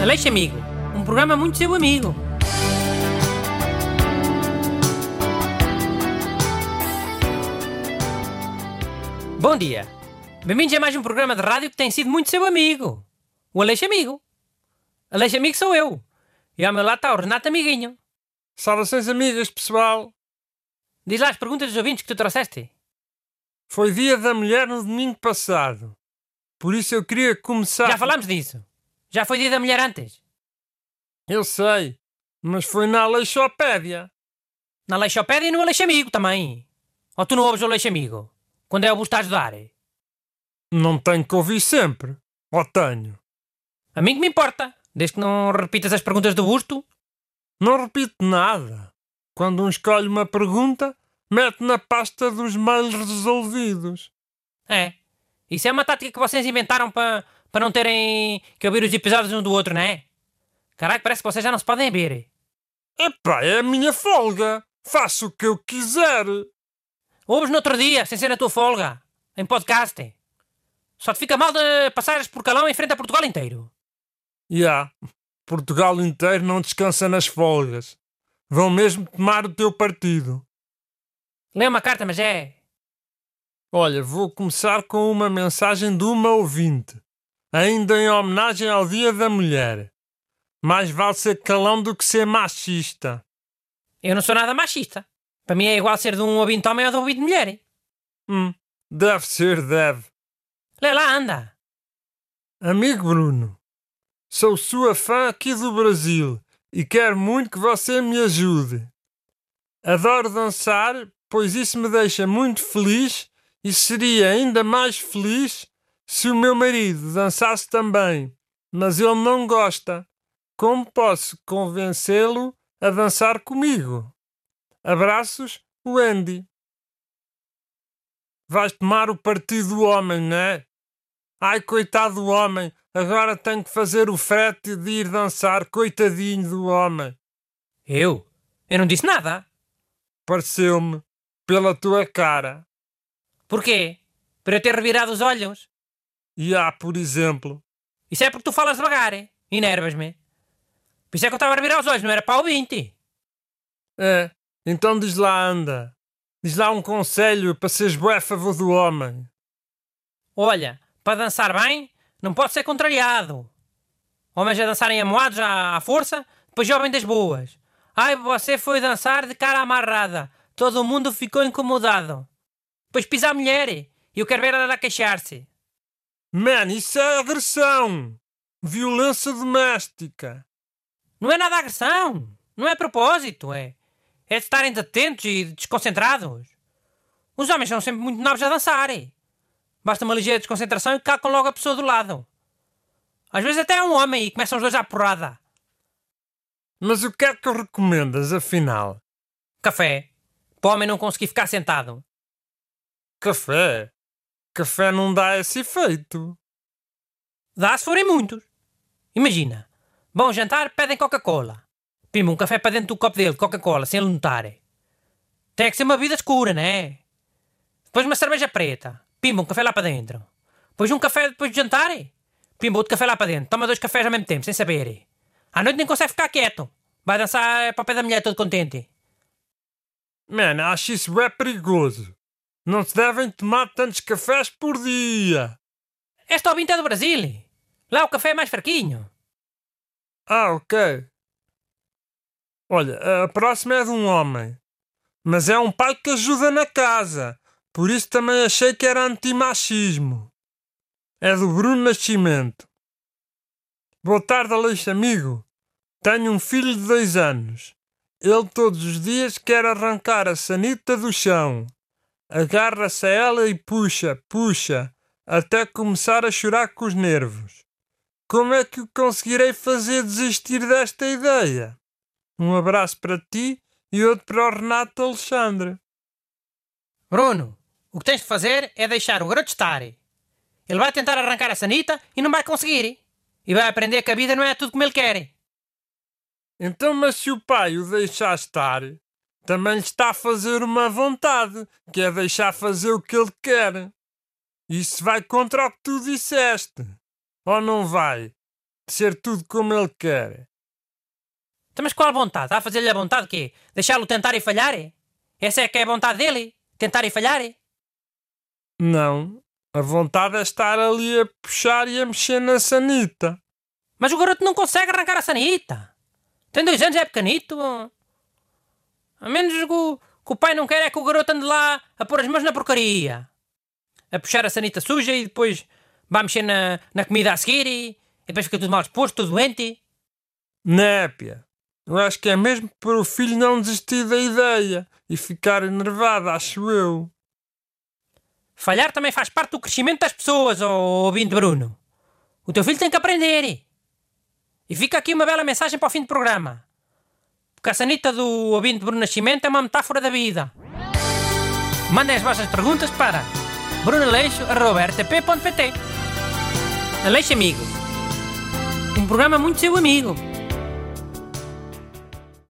Aleixo Amigo, um programa muito seu amigo. Bom dia. Bem-vindos a mais um programa de rádio que tem sido muito seu amigo. O Aleixo Amigo. Aleixo Amigo sou eu. E ao meu lado está o Renato Amiguinho. Saudações amigas, pessoal. Diz lá as perguntas dos ouvintes que tu trouxeste. Foi dia da mulher no domingo passado. Por isso eu queria começar. Já falámos disso. Já foi dia da mulher antes. Eu sei, mas foi na Aleixopédia. Na Aleixopédia e no Aleixo Amigo também. Ou tu não ouves o Aleixo Amigo? Quando é o busto a ajudar? Não tenho que ouvir sempre. Ou tenho? A mim que me importa. Desde que não repitas as perguntas do busto. Não repito nada. Quando um escolhe uma pergunta, mete na pasta dos mails resolvidos. É. Isso é uma tática que vocês inventaram para para não terem que ouvir os episódios um do outro, não é? Caraca, parece que vocês já não se podem ver. Epá, é a minha folga. Faço o que eu quiser. Ouves no outro dia, sem ser na tua folga. Em podcast. Só te fica mal de passares por calão em frente a Portugal inteiro. Já. Yeah. Portugal inteiro não descansa nas folgas. Vão mesmo tomar o teu partido. Lê uma carta, mas é. Olha, vou começar com uma mensagem de uma ouvinte ainda em homenagem ao Dia da Mulher. Mais vale ser calão do que ser machista. Eu não sou nada machista. Para mim é igual ser de um ouvinte homem ou de um ouvinte mulher. Hum, deve ser, deve. Lê lá, anda. Amigo Bruno, sou sua fã aqui do Brasil e quero muito que você me ajude. Adoro dançar, pois isso me deixa muito feliz e seria ainda mais feliz se o meu marido dançasse também, mas ele não gosta, como posso convencê-lo a dançar comigo? Abraços, Wendy. Vais tomar o partido do homem, não é? Ai, coitado do homem, agora tenho que fazer o frete de ir dançar, coitadinho do homem. Eu? Eu não disse nada. Pareceu-me, pela tua cara. Porquê? Para eu ter revirado os olhos? E há, por exemplo. Isso é porque tu falas devagar, hein? enervas-me. Por isso é que eu estava a virar os olhos, não era para o 20. É, então diz lá, anda. Diz lá um conselho para seres bué a favor do homem. Olha, para dançar bem, não pode ser contrariado. Homens a dançarem amoados à, à força, depois jovem das boas. Ai, você foi dançar de cara amarrada. Todo mundo ficou incomodado. Depois pisa a mulher e eu quero ver ela a queixar-se. Man, isso é agressão! Violência doméstica! Não é nada agressão! Não é propósito, é. É de estarem atentos e desconcentrados. Os homens são sempre muito novos a dançar. É. Basta uma ligeira desconcentração e calcam logo a pessoa do lado. Às vezes até é um homem e começam os dois à porrada. Mas o que é que recomendas, afinal? Café. Para o homem não conseguir ficar sentado. Café? Café não dá esse efeito. Dá se forem muitos. Imagina, bom jantar, pedem Coca-Cola. Pima um café para dentro do copo dele, Coca-Cola, sem ele notar. Tem que ser uma vida escura, né? Depois uma cerveja preta. Pimba, um café lá para dentro. Depois um café depois de jantar. Pimba, outro café lá para dentro. Toma dois cafés ao mesmo tempo, sem saber. À noite nem consegue ficar quieto. Vai dançar para o pé da mulher todo contente. Mano, acho isso é perigoso. Não se devem tomar tantos cafés por dia. Este ouvinte é do Brasil. Lá o café é mais fraquinho. Ah, ok. Olha, a próxima é de um homem. Mas é um pai que ajuda na casa. Por isso também achei que era antimachismo. É do Bruno Nascimento. Boa tarde, Aleixo amigo. Tenho um filho de dois anos. Ele todos os dias quer arrancar a sanita do chão agarra-se a ela e puxa, puxa, até começar a chorar com os nervos. Como é que o conseguirei fazer desistir desta ideia? Um abraço para ti e outro para o Renato Alexandre. Bruno, o que tens de fazer é deixar o garoto estar. Ele vai tentar arrancar a sanita e não vai conseguir. E vai aprender que a vida não é tudo como ele quer. Então, mas se o pai o deixar estar, também lhe está a fazer uma vontade, que é deixar fazer o que ele quer. Isso vai contra o que tu disseste. Ou não vai? ser tudo como ele quer. Então, mas qual vontade? Está a fazer-lhe a vontade quê? Deixá-lo tentar e falhar? Essa é que é a vontade dele? Tentar e falhar? Não, a vontade é estar ali a puxar e a mexer na sanita. Mas o garoto não consegue arrancar a sanita. Tem dois anos, é pequenito. A menos que o, que o pai não quer é que o garoto ande lá a pôr as mãos na porcaria. A puxar a sanita suja e depois vai mexer na, na comida a seguir e, e depois fica tudo mal exposto, tudo doente. Népia, eu acho que é mesmo para o filho não desistir da ideia e ficar enervado, acho eu. Falhar também faz parte do crescimento das pessoas, ouvinte Bruno. O teu filho tem que aprender. E fica aqui uma bela mensagem para o fim do programa. Porque a sanita do ouvinte Bruno Nascimento é uma metáfora da vida. Mandem as vossas perguntas para brunaleixo.rtp.pt Aleixo Amigo. Um programa muito seu amigo.